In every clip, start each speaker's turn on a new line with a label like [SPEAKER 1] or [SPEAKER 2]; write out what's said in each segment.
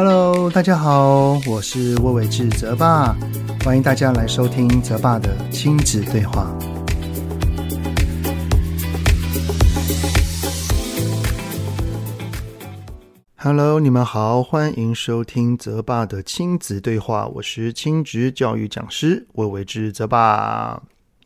[SPEAKER 1] Hello，大家好，我是魏伟志泽爸，欢迎大家来收听泽爸的亲子对话。Hello，你们好，欢迎收听泽爸的亲子对话，我是亲职教育讲师魏伟志泽爸。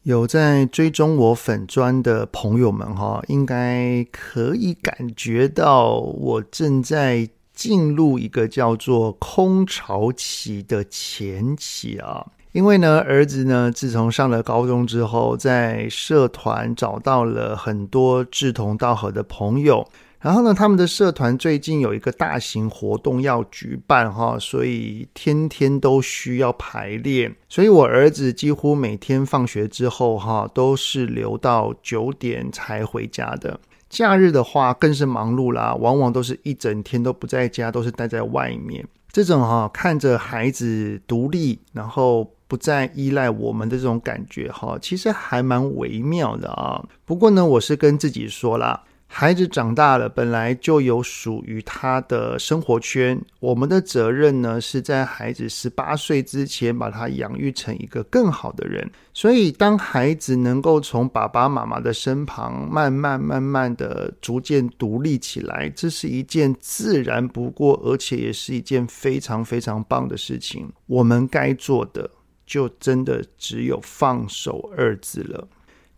[SPEAKER 1] 有在追踪我粉砖的朋友们哈，应该可以感觉到我正在进入一个叫做空巢期的前期啊。因为呢，儿子呢，自从上了高中之后，在社团找到了很多志同道合的朋友。然后呢，他们的社团最近有一个大型活动要举办哈，所以天天都需要排练。所以我儿子几乎每天放学之后哈，都是留到九点才回家的。假日的话更是忙碌啦，往往都是一整天都不在家，都是待在外面。这种哈，看着孩子独立，然后不再依赖我们的这种感觉哈，其实还蛮微妙的啊。不过呢，我是跟自己说啦。孩子长大了，本来就有属于他的生活圈。我们的责任呢，是在孩子十八岁之前，把他养育成一个更好的人。所以，当孩子能够从爸爸妈妈的身旁，慢慢、慢慢的逐渐独立起来，这是一件自然不过，而且也是一件非常非常棒的事情。我们该做的，就真的只有放手二字了。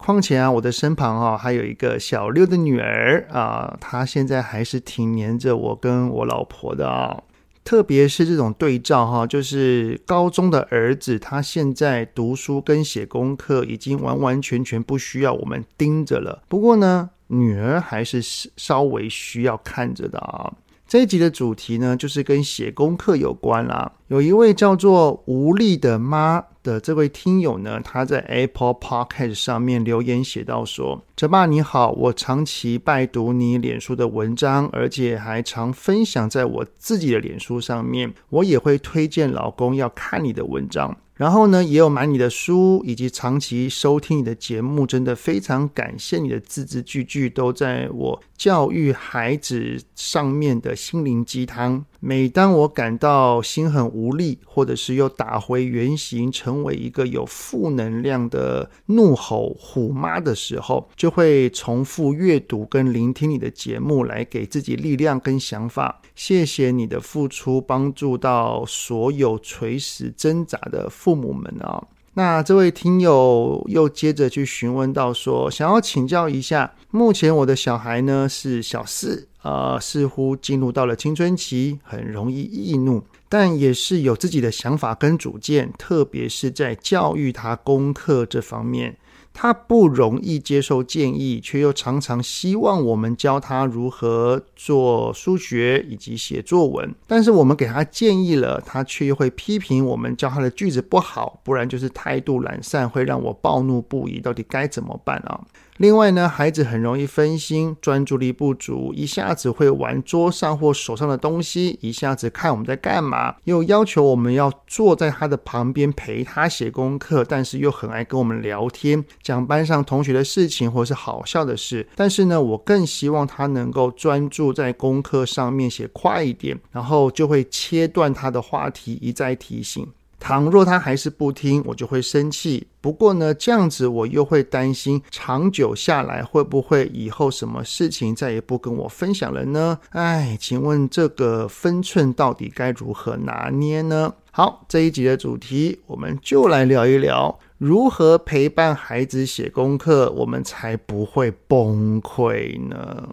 [SPEAKER 1] 况且啊，我的身旁啊，还有一个小六的女儿啊，她现在还是挺黏着我跟我老婆的啊。特别是这种对照哈，就是高中的儿子，他现在读书跟写功课已经完完全全不需要我们盯着了。不过呢，女儿还是稍微需要看着的啊。这一集的主题呢，就是跟写功课有关啦。有一位叫做无力的妈的这位听友呢，他在 Apple Podcast 上面留言写道说：“哲爸你好，我长期拜读你脸书的文章，而且还常分享在我自己的脸书上面，我也会推荐老公要看你的文章。”然后呢，也有买你的书，以及长期收听你的节目，真的非常感谢你的字字句句都在我教育孩子上面的心灵鸡汤。每当我感到心很无力，或者是又打回原形，成为一个有负能量的怒吼虎妈的时候，就会重复阅读跟聆听你的节目，来给自己力量跟想法。谢谢你的付出，帮助到所有垂死挣扎的父母们啊！那这位听友又接着去询问到说，想要请教一下，目前我的小孩呢是小四，呃，似乎进入到了青春期，很容易易怒，但也是有自己的想法跟主见，特别是在教育他功课这方面。他不容易接受建议，却又常常希望我们教他如何做数学以及写作文。但是我们给他建议了，他却又会批评我们教他的句子不好，不然就是态度懒散，会让我暴怒不已。到底该怎么办啊？另外呢，孩子很容易分心，专注力不足，一下子会玩桌上或手上的东西，一下子看我们在干嘛，又要求我们要坐在他的旁边陪他写功课，但是又很爱跟我们聊天，讲班上同学的事情或是好笑的事。但是呢，我更希望他能够专注在功课上面，写快一点，然后就会切断他的话题，一再提醒。倘若他还是不听，我就会生气。不过呢，这样子我又会担心，长久下来会不会以后什么事情再也不跟我分享了呢？哎，请问这个分寸到底该如何拿捏呢？好，这一集的主题，我们就来聊一聊如何陪伴孩子写功课，我们才不会崩溃呢？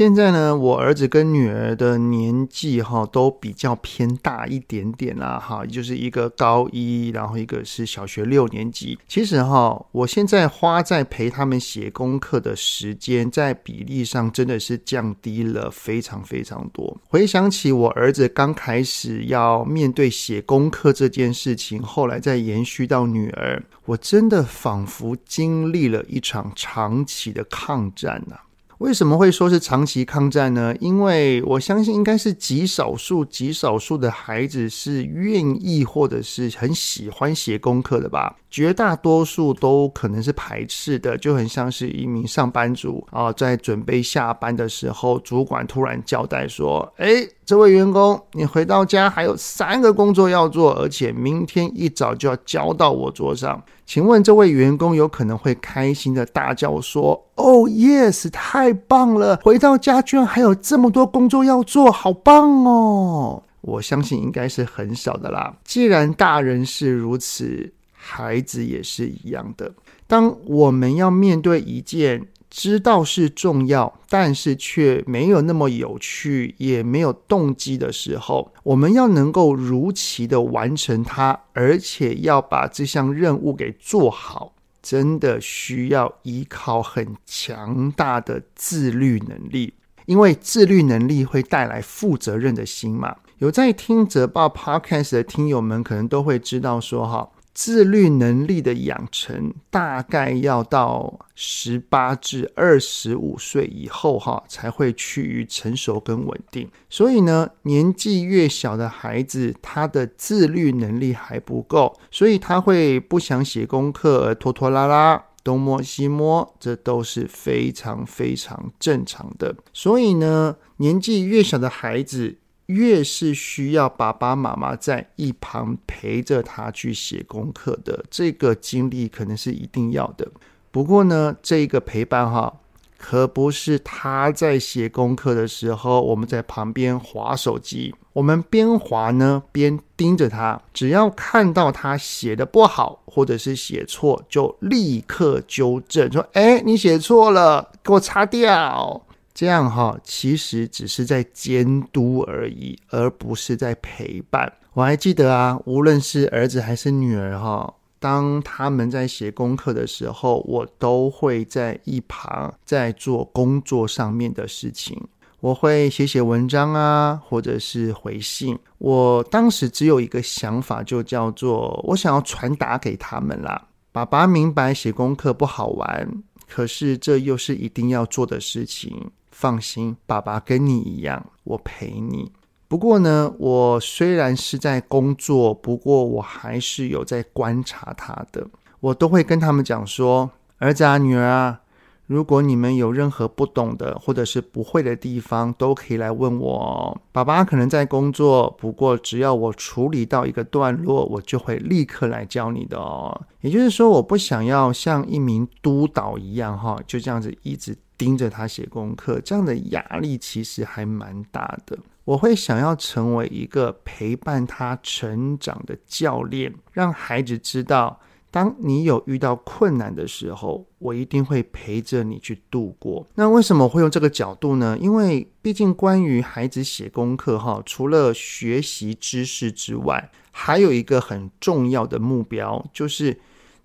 [SPEAKER 1] 现在呢，我儿子跟女儿的年纪哈都比较偏大一点点啦，哈，就是一个高一，然后一个是小学六年级。其实哈，我现在花在陪他们写功课的时间，在比例上真的是降低了非常非常多。回想起我儿子刚开始要面对写功课这件事情，后来再延续到女儿，我真的仿佛经历了一场长期的抗战呐。为什么会说是长期抗战呢？因为我相信应该是极少数、极少数的孩子是愿意或者是很喜欢写功课的吧。绝大多数都可能是排斥的，就很像是一名上班族啊，在准备下班的时候，主管突然交代说：“哎，这位员工，你回到家还有三个工作要做，而且明天一早就要交到我桌上。”请问这位员工有可能会开心的大叫说：“哦，yes，太棒了！回到家居然还有这么多工作要做，好棒哦！”我相信应该是很少的啦。既然大人是如此。孩子也是一样的。当我们要面对一件知道是重要，但是却没有那么有趣，也没有动机的时候，我们要能够如期的完成它，而且要把这项任务给做好，真的需要依靠很强大的自律能力。因为自律能力会带来负责任的心嘛。有在听泽报 Podcast 的听友们，可能都会知道说哈。自律能力的养成大概要到十八至二十五岁以后，哈，才会趋于成熟跟稳定。所以呢，年纪越小的孩子，他的自律能力还不够，所以他会不想写功课而拖拖拉拉，东摸西摸，这都是非常非常正常的。所以呢，年纪越小的孩子，越是需要爸爸妈妈在一旁陪着他去写功课的这个经历，可能是一定要的。不过呢，这个陪伴哈，可不是他在写功课的时候，我们在旁边滑手机，我们边滑呢边盯着他，只要看到他写的不好或者是写错，就立刻纠正，说：“哎，你写错了，给我擦掉。”这样哈，其实只是在监督而已，而不是在陪伴。我还记得啊，无论是儿子还是女儿哈，当他们在写功课的时候，我都会在一旁在做工作上面的事情。我会写写文章啊，或者是回信。我当时只有一个想法，就叫做我想要传达给他们啦。爸爸明白写功课不好玩，可是这又是一定要做的事情。放心，爸爸跟你一样，我陪你。不过呢，我虽然是在工作，不过我还是有在观察他的。我都会跟他们讲说：“儿子啊，女儿啊，如果你们有任何不懂的或者是不会的地方，都可以来问我。爸爸可能在工作，不过只要我处理到一个段落，我就会立刻来教你的哦。也就是说，我不想要像一名督导一样，哈，就这样子一直。”盯着他写功课，这样的压力其实还蛮大的。我会想要成为一个陪伴他成长的教练，让孩子知道，当你有遇到困难的时候，我一定会陪着你去度过。那为什么会用这个角度呢？因为毕竟关于孩子写功课，哈，除了学习知识之外，还有一个很重要的目标，就是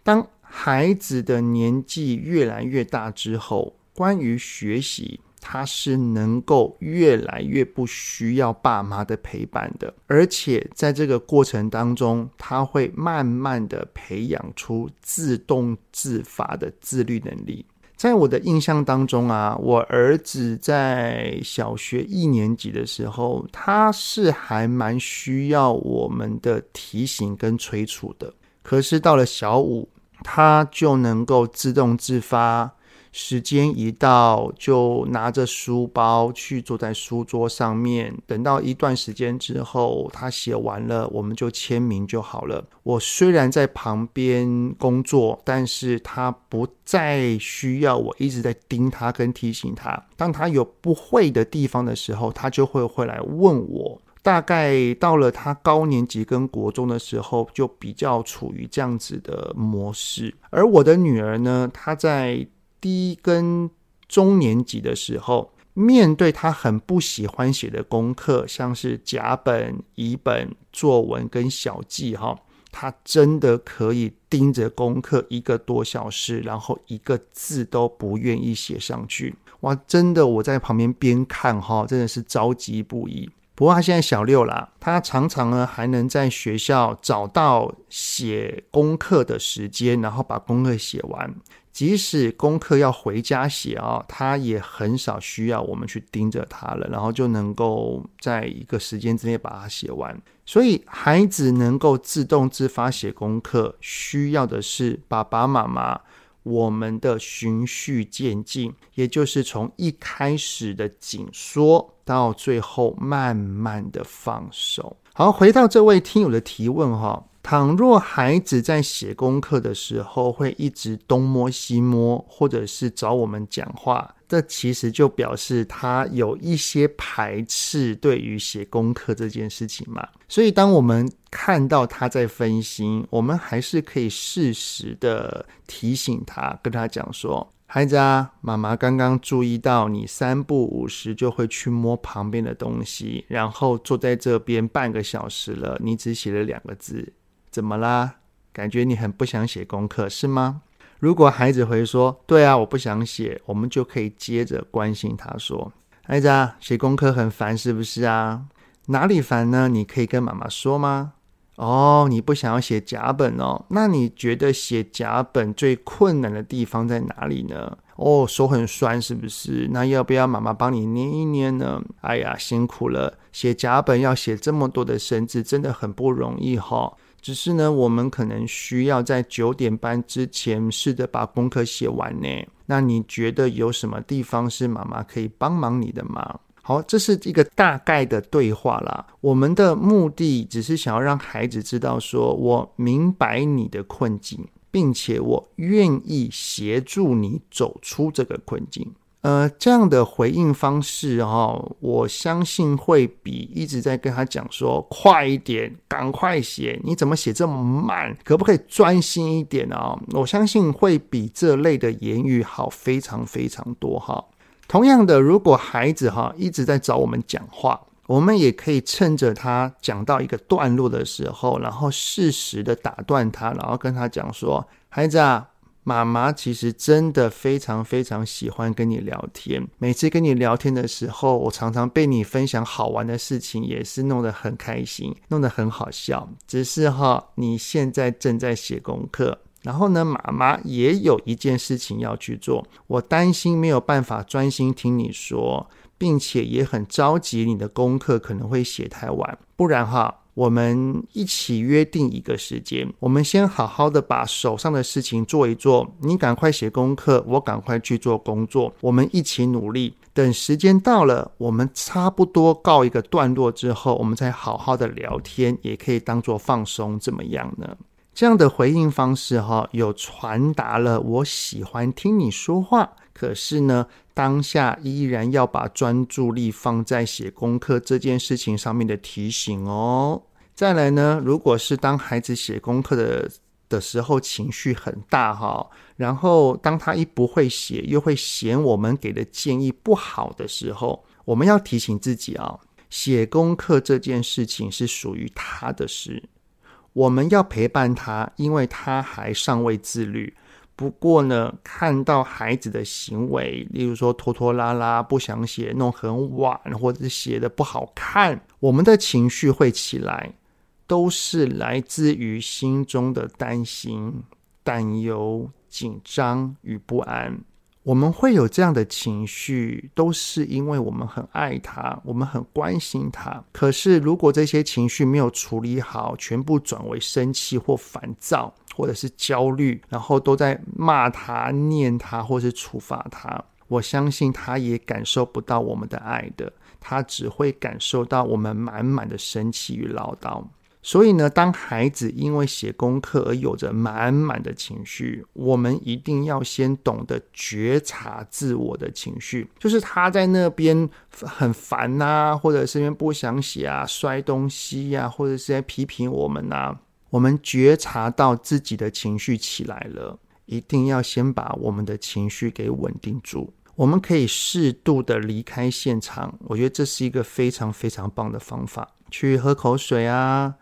[SPEAKER 1] 当孩子的年纪越来越大之后。关于学习，他是能够越来越不需要爸妈的陪伴的，而且在这个过程当中，他会慢慢的培养出自动自发的自律能力。在我的印象当中啊，我儿子在小学一年级的时候，他是还蛮需要我们的提醒跟催促的。可是到了小五，他就能够自动自发。时间一到，就拿着书包去坐在书桌上面，等到一段时间之后，他写完了，我们就签名就好了。我虽然在旁边工作，但是他不再需要我一直在盯他跟提醒他。当他有不会的地方的时候，他就会会来问我。大概到了他高年级跟国中的时候，就比较处于这样子的模式。而我的女儿呢，她在低跟中年级的时候，面对他很不喜欢写的功课，像是甲本、乙本、作文跟小记，哈，他真的可以盯着功课一个多小时，然后一个字都不愿意写上去。哇，真的，我在旁边边看，哈，真的是着急不已。不过他现在小六啦，他常常呢还能在学校找到写功课的时间，然后把功课写完。即使功课要回家写啊，他也很少需要我们去盯着他了，然后就能够在一个时间之内把它写完。所以，孩子能够自动自发写功课，需要的是爸爸妈妈我们的循序渐进，也就是从一开始的紧缩，到最后慢慢的放手。好，回到这位听友的提问哈。倘若孩子在写功课的时候会一直东摸西摸，或者是找我们讲话，这其实就表示他有一些排斥对于写功课这件事情嘛。所以，当我们看到他在分心，我们还是可以适时的提醒他，跟他讲说：“孩子啊，妈妈刚刚注意到你三不五时就会去摸旁边的东西，然后坐在这边半个小时了，你只写了两个字。”怎么啦？感觉你很不想写功课是吗？如果孩子回说“对啊，我不想写”，我们就可以接着关心他说：“孩子啊，写功课很烦是不是啊？哪里烦呢？你可以跟妈妈说吗？”哦，你不想要写甲本哦？那你觉得写甲本最困难的地方在哪里呢？哦，手很酸是不是？那要不要妈妈帮你捏一捏呢？哎呀，辛苦了，写甲本要写这么多的生字，真的很不容易哈、哦。只是呢，我们可能需要在九点半之前试着把功课写完呢。那你觉得有什么地方是妈妈可以帮忙你的吗？好，这是一个大概的对话啦。我们的目的只是想要让孩子知道，说我明白你的困境，并且我愿意协助你走出这个困境。呃，这样的回应方式哈、哦，我相信会比一直在跟他讲说快一点，赶快写，你怎么写这么慢？可不可以专心一点啊、我相信会比这类的言语好非常非常多哈。同样的，如果孩子哈一直在找我们讲话，我们也可以趁着他讲到一个段落的时候，然后适时的打断他，然后跟他讲说，孩子啊。妈妈其实真的非常非常喜欢跟你聊天。每次跟你聊天的时候，我常常被你分享好玩的事情，也是弄得很开心，弄得很好笑。只是哈，你现在正在写功课，然后呢，妈妈也有一件事情要去做，我担心没有办法专心听你说，并且也很着急你的功课可能会写太晚，不然哈。我们一起约定一个时间，我们先好好的把手上的事情做一做。你赶快写功课，我赶快去做工作，我们一起努力。等时间到了，我们差不多告一个段落之后，我们再好好的聊天，也可以当做放松，怎么样呢？这样的回应方式哈，有传达了我喜欢听你说话。可是呢，当下依然要把专注力放在写功课这件事情上面的提醒哦。再来呢，如果是当孩子写功课的的时候情绪很大哈，然后当他一不会写，又会嫌我们给的建议不好的时候，我们要提醒自己啊，写功课这件事情是属于他的事，我们要陪伴他，因为他还尚未自律。不过呢，看到孩子的行为，例如说拖拖拉拉、不想写、弄很晚，或者是写得不好看，我们的情绪会起来，都是来自于心中的担心、担忧、紧张与不安。我们会有这样的情绪，都是因为我们很爱他，我们很关心他。可是，如果这些情绪没有处理好，全部转为生气或烦躁，或者是焦虑，然后都在骂他、念他，或是处罚他，我相信他也感受不到我们的爱的，他只会感受到我们满满的生气与唠叨。所以呢，当孩子因为写功课而有着满满的情绪，我们一定要先懂得觉察自我的情绪，就是他在那边很烦呐、啊，或者是那边不想写啊，摔东西呀、啊，或者是在批评我们呐、啊。我们觉察到自己的情绪起来了，一定要先把我们的情绪给稳定住。我们可以适度的离开现场，我觉得这是一个非常非常棒的方法，去喝口水啊。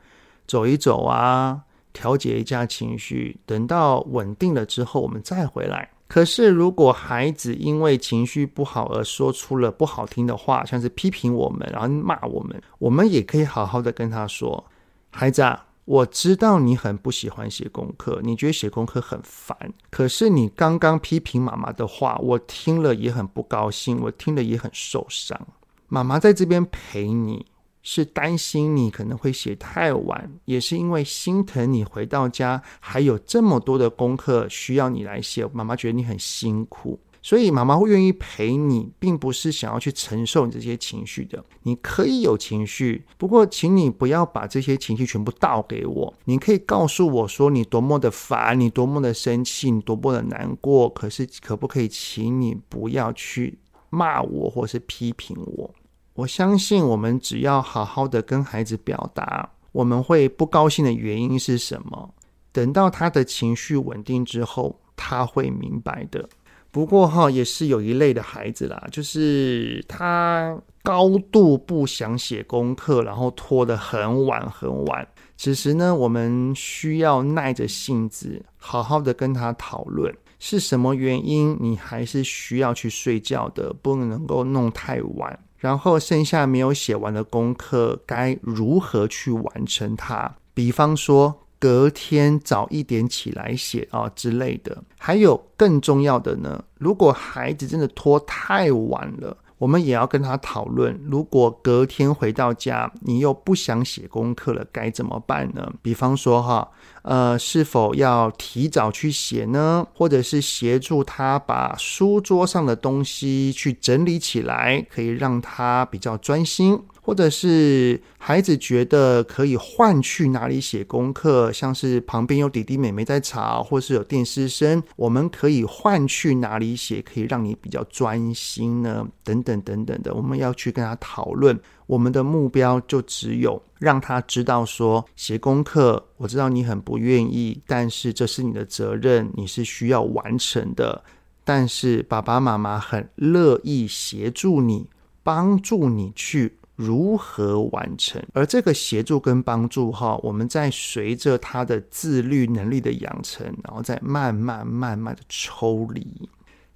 [SPEAKER 1] 走一走啊，调节一下情绪，等到稳定了之后，我们再回来。可是如果孩子因为情绪不好而说出了不好听的话，像是批评我们，然后骂我们，我们也可以好好的跟他说：“孩子啊。”我知道你很不喜欢写功课，你觉得写功课很烦。可是你刚刚批评妈妈的话，我听了也很不高兴，我听了也很受伤。妈妈在这边陪你，是担心你可能会写太晚，也是因为心疼你回到家还有这么多的功课需要你来写。妈妈觉得你很辛苦。所以妈妈会愿意陪你，并不是想要去承受你这些情绪的。你可以有情绪，不过请你不要把这些情绪全部倒给我。你可以告诉我说你多么的烦，你多么的生气，你多么的难过。可是可不可以请你不要去骂我或是批评我？我相信我们只要好好的跟孩子表达我们会不高兴的原因是什么，等到他的情绪稳定之后，他会明白的。不过哈，也是有一类的孩子啦，就是他高度不想写功课，然后拖得很晚很晚。此时呢，我们需要耐着性子，好好的跟他讨论是什么原因，你还是需要去睡觉的，不能够弄太晚。然后剩下没有写完的功课，该如何去完成它？比方说。隔天早一点起来写啊之类的，还有更重要的呢。如果孩子真的拖太晚了，我们也要跟他讨论。如果隔天回到家，你又不想写功课了，该怎么办呢？比方说哈，呃，是否要提早去写呢？或者是协助他把书桌上的东西去整理起来，可以让他比较专心。或者是孩子觉得可以换去哪里写功课，像是旁边有弟弟妹妹在吵，或是有电视声，我们可以换去哪里写，可以让你比较专心呢？等等等等的，我们要去跟他讨论。我们的目标就只有让他知道说，写功课，我知道你很不愿意，但是这是你的责任，你是需要完成的。但是爸爸妈妈很乐意协助你，帮助你去。如何完成？而这个协助跟帮助哈，我们在随着他的自律能力的养成，然后再慢慢慢慢的抽离。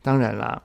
[SPEAKER 1] 当然啦，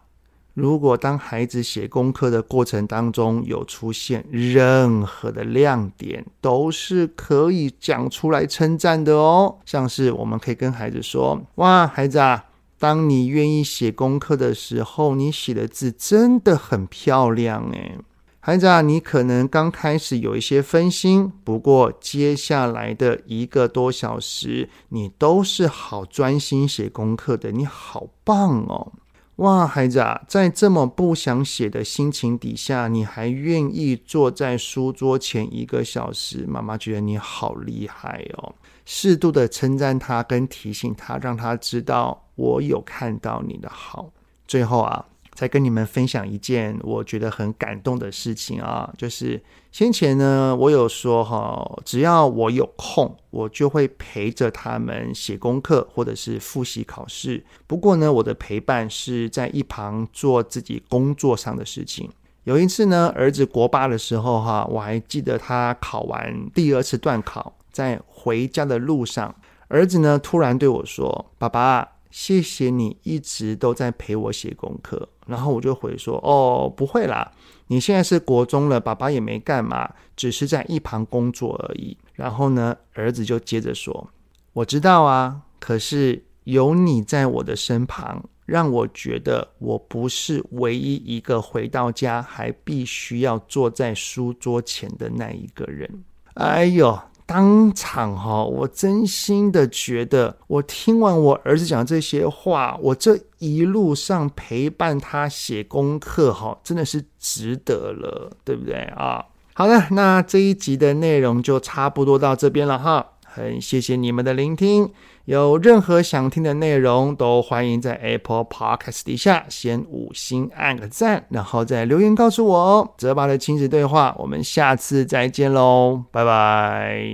[SPEAKER 1] 如果当孩子写功课的过程当中有出现任何的亮点，都是可以讲出来称赞的哦。像是我们可以跟孩子说：“哇，孩子啊，当你愿意写功课的时候，你写的字真的很漂亮诶。”孩子啊，你可能刚开始有一些分心，不过接下来的一个多小时，你都是好专心写功课的，你好棒哦！哇，孩子啊，在这么不想写的心情底下，你还愿意坐在书桌前一个小时，妈妈觉得你好厉害哦！适度的称赞他，跟提醒他，让他知道我有看到你的好。最后啊。再跟你们分享一件我觉得很感动的事情啊，就是先前呢，我有说哈，只要我有空，我就会陪着他们写功课或者是复习考试。不过呢，我的陪伴是在一旁做自己工作上的事情。有一次呢，儿子国八的时候哈，我还记得他考完第二次段考，在回家的路上，儿子呢突然对我说：“爸爸。”谢谢你一直都在陪我写功课，然后我就回说：“哦，不会啦，你现在是国中了，爸爸也没干嘛，只是在一旁工作而已。”然后呢，儿子就接着说：“我知道啊，可是有你在我的身旁，让我觉得我不是唯一一个回到家还必须要坐在书桌前的那一个人。”哎呦！当场哈，我真心的觉得，我听完我儿子讲这些话，我这一路上陪伴他写功课哈，真的是值得了，对不对啊？好了，那这一集的内容就差不多到这边了哈。很谢谢你们的聆听，有任何想听的内容，都欢迎在 Apple Podcast 底下先五星按个赞，然后再留言告诉我哦。泽爸的亲子对话，我们下次再见喽，拜拜。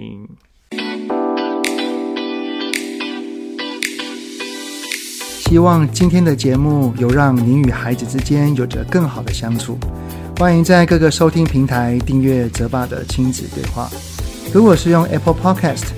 [SPEAKER 1] 希望今天的节目有让您与孩子之间有着更好的相处。欢迎在各个收听平台订阅泽爸的亲子对话。如果是用 Apple Podcast。